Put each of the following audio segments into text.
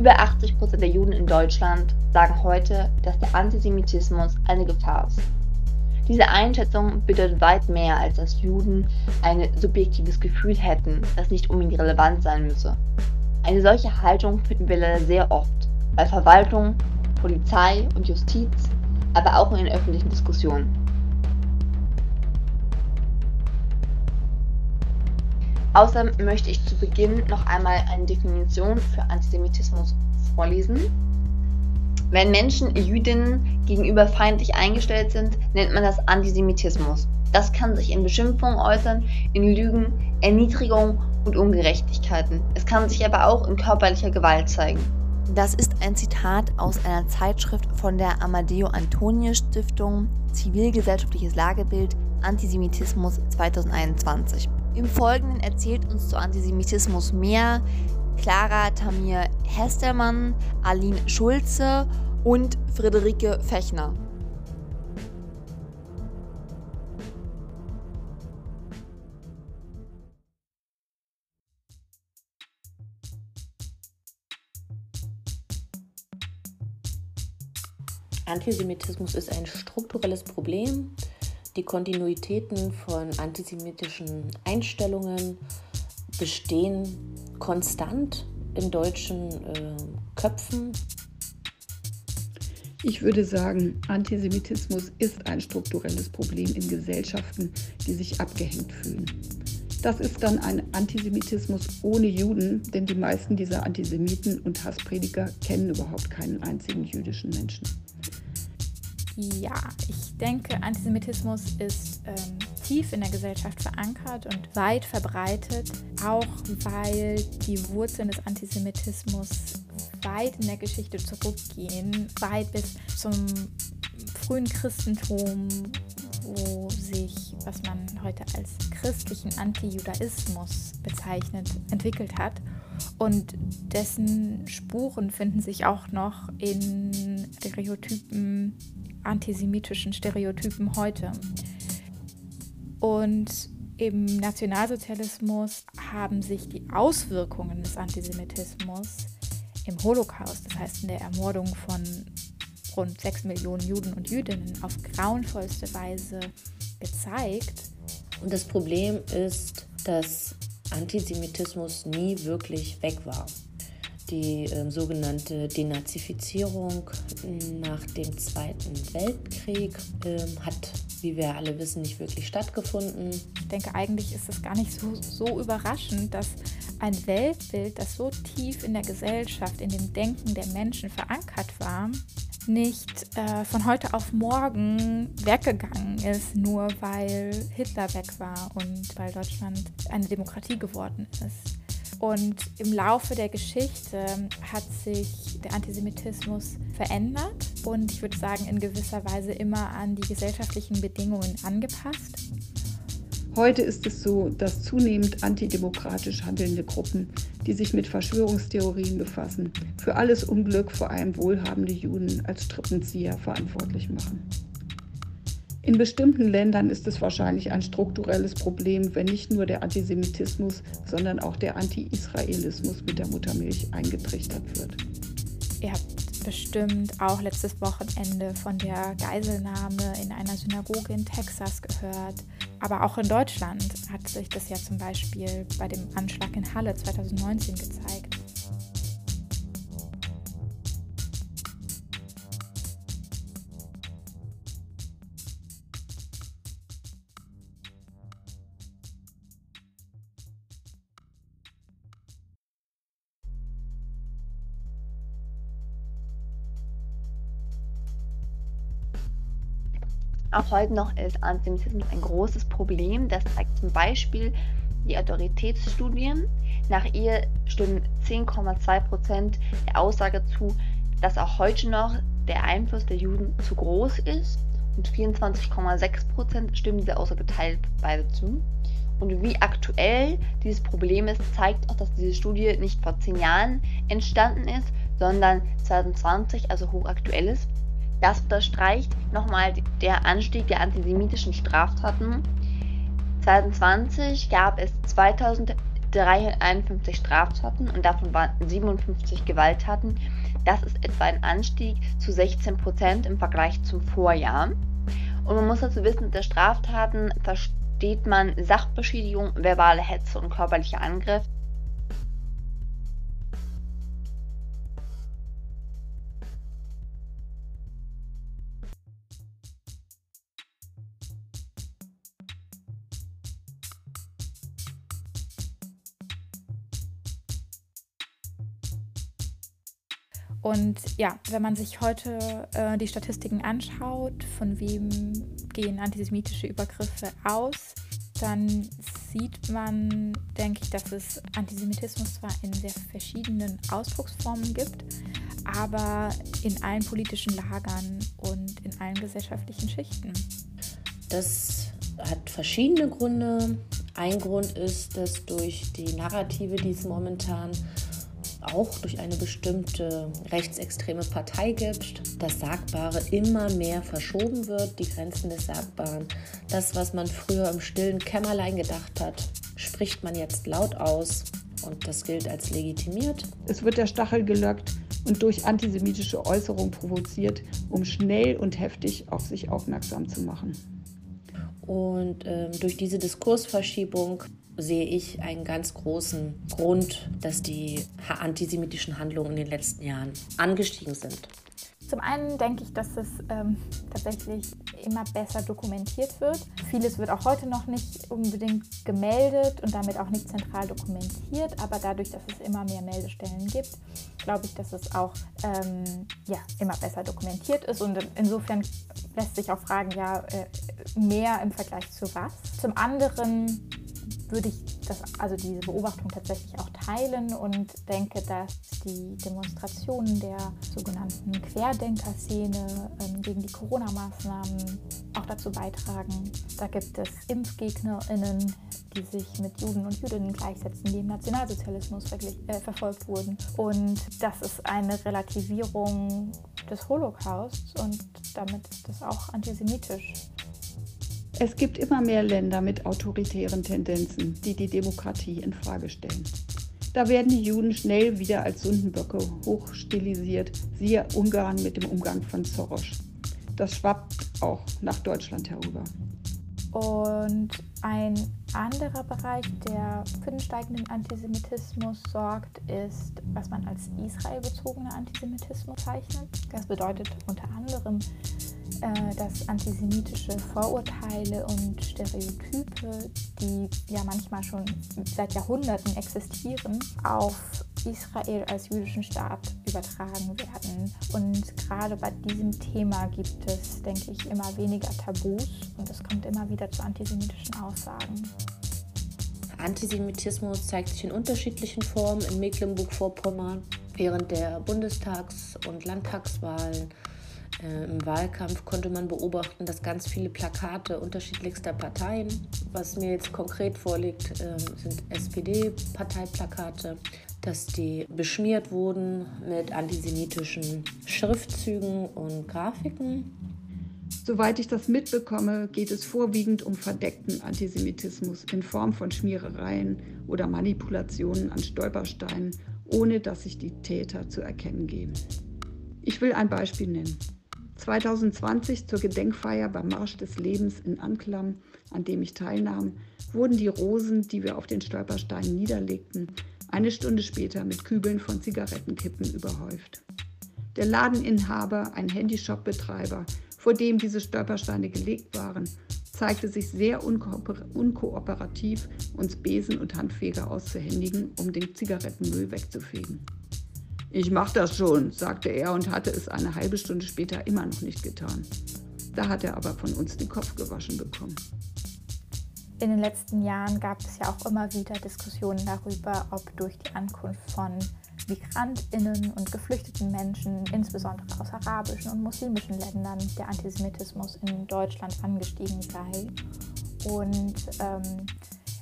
Über 80 Prozent der Juden in Deutschland sagen heute, dass der Antisemitismus eine Gefahr ist. Diese Einschätzung bedeutet weit mehr, als dass Juden ein subjektives Gefühl hätten, das nicht unbedingt relevant sein müsse. Eine solche Haltung finden wir leider sehr oft bei Verwaltung, Polizei und Justiz, aber auch in den öffentlichen Diskussionen. Außerdem möchte ich zu Beginn noch einmal eine Definition für Antisemitismus vorlesen. Wenn Menschen Jüdinnen gegenüber feindlich eingestellt sind, nennt man das Antisemitismus. Das kann sich in Beschimpfungen äußern, in Lügen, Erniedrigung und Ungerechtigkeiten. Es kann sich aber auch in körperlicher Gewalt zeigen. Das ist ein Zitat aus einer Zeitschrift von der Amadeo Antonio Stiftung Zivilgesellschaftliches Lagebild Antisemitismus 2021. Im Folgenden erzählt uns zu Antisemitismus mehr Clara Tamir Hestermann, Aline Schulze und Friederike Fechner. Antisemitismus ist ein strukturelles Problem. Die Kontinuitäten von antisemitischen Einstellungen bestehen konstant in deutschen äh, Köpfen. Ich würde sagen, Antisemitismus ist ein strukturelles Problem in Gesellschaften, die sich abgehängt fühlen. Das ist dann ein Antisemitismus ohne Juden, denn die meisten dieser Antisemiten und Hassprediger kennen überhaupt keinen einzigen jüdischen Menschen. Ja, ich denke, Antisemitismus ist ähm, tief in der Gesellschaft verankert und weit verbreitet, auch weil die Wurzeln des Antisemitismus weit in der Geschichte zurückgehen, weit bis zum frühen Christentum, wo sich, was man heute als christlichen Antijudaismus bezeichnet, entwickelt hat. Und dessen Spuren finden sich auch noch in Stereotypen antisemitischen Stereotypen heute. Und im Nationalsozialismus haben sich die Auswirkungen des Antisemitismus im Holocaust, das heißt in der Ermordung von rund 6 Millionen Juden und Jüdinnen, auf grauenvollste Weise gezeigt. Und das Problem ist, dass Antisemitismus nie wirklich weg war die äh, sogenannte Denazifizierung nach dem Zweiten Weltkrieg äh, hat, wie wir alle wissen, nicht wirklich stattgefunden. Ich denke, eigentlich ist es gar nicht so, so überraschend, dass ein Weltbild, das so tief in der Gesellschaft, in dem Denken der Menschen verankert war, nicht äh, von heute auf morgen weggegangen ist, nur weil Hitler weg war und weil Deutschland eine Demokratie geworden ist. Und im Laufe der Geschichte hat sich der Antisemitismus verändert und ich würde sagen in gewisser Weise immer an die gesellschaftlichen Bedingungen angepasst. Heute ist es so, dass zunehmend antidemokratisch handelnde Gruppen, die sich mit Verschwörungstheorien befassen, für alles Unglück vor allem wohlhabende Juden als Strippenzieher verantwortlich machen. In bestimmten Ländern ist es wahrscheinlich ein strukturelles Problem, wenn nicht nur der Antisemitismus, sondern auch der Anti-Israelismus mit der Muttermilch eingetrichtert wird. Ihr habt bestimmt auch letztes Wochenende von der Geiselnahme in einer Synagoge in Texas gehört. Aber auch in Deutschland hat sich das ja zum Beispiel bei dem Anschlag in Halle 2019 gezeigt. Auch heute noch ist Antisemitismus ein großes Problem. Das zeigt zum Beispiel die Autoritätsstudien. Nach ihr stimmen 10,2% der Aussage zu, dass auch heute noch der Einfluss der Juden zu groß ist. Und 24,6% stimmen dieser Aussage teilweise zu. Und wie aktuell dieses Problem ist, zeigt auch, dass diese Studie nicht vor zehn Jahren entstanden ist, sondern 2020, also hochaktuell ist. Das unterstreicht nochmal der Anstieg der antisemitischen Straftaten. 2020 gab es 2000 351 Straftaten und davon waren 57 Gewalttaten. Das ist etwa ein Anstieg zu 16 Prozent im Vergleich zum Vorjahr. Und man muss dazu wissen, dass Straftaten versteht man Sachbeschädigung, verbale Hetze und körperlicher Angriff. Und ja, wenn man sich heute äh, die Statistiken anschaut, von wem gehen antisemitische Übergriffe aus, dann sieht man, denke ich, dass es Antisemitismus zwar in sehr verschiedenen Ausdrucksformen gibt, aber in allen politischen Lagern und in allen gesellschaftlichen Schichten. Das hat verschiedene Gründe. Ein Grund ist, dass durch die Narrative, die es momentan auch durch eine bestimmte rechtsextreme Partei gibt, das Sagbare immer mehr verschoben wird, die Grenzen des Sagbaren. Das, was man früher im stillen Kämmerlein gedacht hat, spricht man jetzt laut aus und das gilt als legitimiert. Es wird der Stachel gelockt und durch antisemitische Äußerungen provoziert, um schnell und heftig auf sich aufmerksam zu machen. Und ähm, durch diese Diskursverschiebung sehe ich einen ganz großen Grund, dass die antisemitischen Handlungen in den letzten Jahren angestiegen sind. Zum einen denke ich, dass es ähm, tatsächlich immer besser dokumentiert wird. Vieles wird auch heute noch nicht unbedingt gemeldet und damit auch nicht zentral dokumentiert, aber dadurch, dass es immer mehr Meldestellen gibt, glaube ich, dass es auch ähm, ja, immer besser dokumentiert ist und insofern lässt sich auch fragen, ja, äh, mehr im Vergleich zu was. Zum anderen würde ich das, also diese Beobachtung tatsächlich auch teilen und denke, dass die Demonstrationen der sogenannten Querdenker-Szene ähm, gegen die Corona-Maßnahmen auch dazu beitragen. Da gibt es ImpfgegnerInnen, die sich mit Juden und Jüdinnen gleichsetzen, die im Nationalsozialismus äh, verfolgt wurden. Und das ist eine Relativierung des Holocausts und damit ist das auch antisemitisch. Es gibt immer mehr Länder mit autoritären Tendenzen, die die Demokratie in Frage stellen. Da werden die Juden schnell wieder als Sündenböcke hochstilisiert, siehe Ungarn mit dem Umgang von Soros. Das schwappt auch nach Deutschland herüber. Und ein anderer Bereich, der für den steigenden Antisemitismus sorgt, ist, was man als israelbezogener Antisemitismus zeichnet. Das bedeutet unter anderem äh, dass antisemitische Vorurteile und Stereotype, die ja manchmal schon seit Jahrhunderten existieren, auf Israel als jüdischen Staat übertragen werden. Und gerade bei diesem Thema gibt es, denke ich, immer weniger Tabus und es kommt immer wieder zu antisemitischen Aussagen. Antisemitismus zeigt sich in unterschiedlichen Formen in Mecklenburg-Vorpommern während der Bundestags- und Landtagswahlen äh, Im Wahlkampf konnte man beobachten, dass ganz viele Plakate unterschiedlichster Parteien, was mir jetzt konkret vorliegt, äh, sind SPD-Parteiplakate, dass die beschmiert wurden mit antisemitischen Schriftzügen und Grafiken. Soweit ich das mitbekomme, geht es vorwiegend um verdeckten Antisemitismus in Form von Schmierereien oder Manipulationen an Stolpersteinen, ohne dass sich die Täter zu erkennen geben. Ich will ein Beispiel nennen. 2020 zur Gedenkfeier beim Marsch des Lebens in Anklam, an dem ich teilnahm, wurden die Rosen, die wir auf den Stolpersteinen niederlegten, eine Stunde später mit Kübeln von Zigarettenkippen überhäuft. Der Ladeninhaber, ein Handyshop-Betreiber, vor dem diese Stolpersteine gelegt waren, zeigte sich sehr unkooperativ, uns Besen und Handfeger auszuhändigen, um den Zigarettenmüll wegzufegen. Ich mach das schon, sagte er und hatte es eine halbe Stunde später immer noch nicht getan. Da hat er aber von uns den Kopf gewaschen bekommen. In den letzten Jahren gab es ja auch immer wieder Diskussionen darüber, ob durch die Ankunft von Migrantinnen und geflüchteten Menschen, insbesondere aus arabischen und muslimischen Ländern, der Antisemitismus in Deutschland angestiegen sei. Und ähm,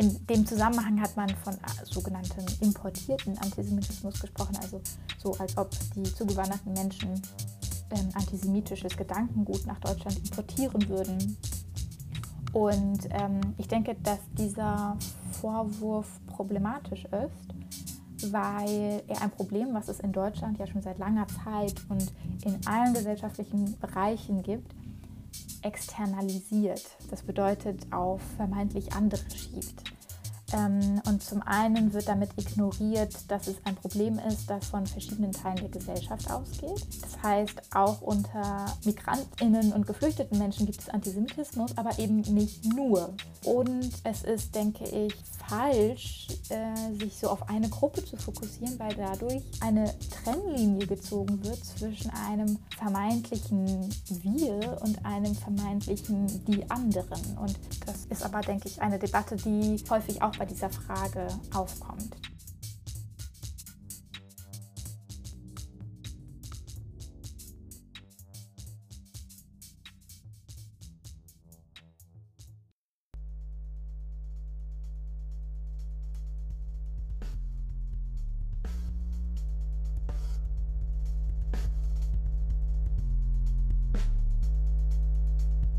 in dem Zusammenhang hat man von äh, sogenanntem importierten Antisemitismus gesprochen, also so als ob die zugewanderten Menschen ähm, antisemitisches Gedankengut nach Deutschland importieren würden. Und ähm, ich denke, dass dieser Vorwurf problematisch ist, weil er ein Problem, was es in Deutschland ja schon seit langer Zeit und in allen gesellschaftlichen Bereichen gibt, externalisiert. Das bedeutet auf vermeintlich andere schiebt. Ähm, und zum einen wird damit ignoriert, dass es ein Problem ist, das von verschiedenen Teilen der Gesellschaft ausgeht. Das heißt, auch unter Migrantinnen und geflüchteten Menschen gibt es Antisemitismus, aber eben nicht nur. Und es ist, denke ich, falsch, äh, sich so auf eine Gruppe zu fokussieren, weil dadurch eine Trennlinie gezogen wird zwischen einem vermeintlichen Wir und einem vermeintlichen Die anderen. Und das ist aber, denke ich, eine Debatte, die häufig auch bei dieser Frage aufkommt.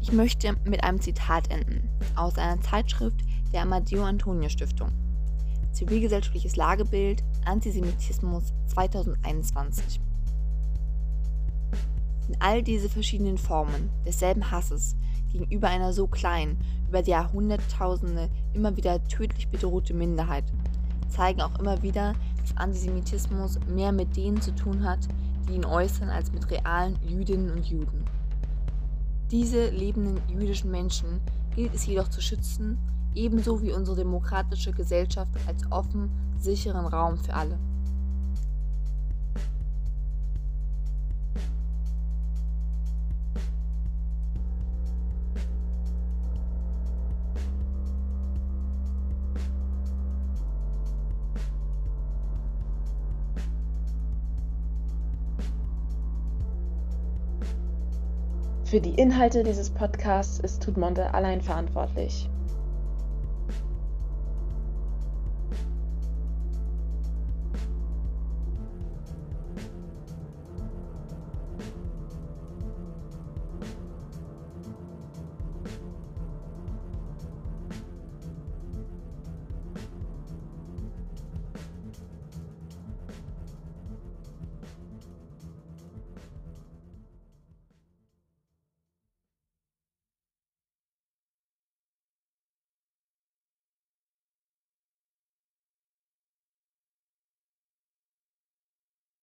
Ich möchte mit einem Zitat enden aus einer Zeitschrift der Amadeo Antonio Stiftung. Zivilgesellschaftliches Lagebild Antisemitismus 2021. Sind all diese verschiedenen Formen desselben Hasses gegenüber einer so kleinen, über die Jahrhunderttausende immer wieder tödlich bedrohte Minderheit, zeigen auch immer wieder, dass Antisemitismus mehr mit denen zu tun hat, die ihn äußern, als mit realen Jüdinnen und Juden. Diese lebenden jüdischen Menschen gilt es jedoch zu schützen, ebenso wie unsere demokratische Gesellschaft als offen, sicheren Raum für alle. Für die Inhalte dieses Podcasts ist Tudmonte allein verantwortlich.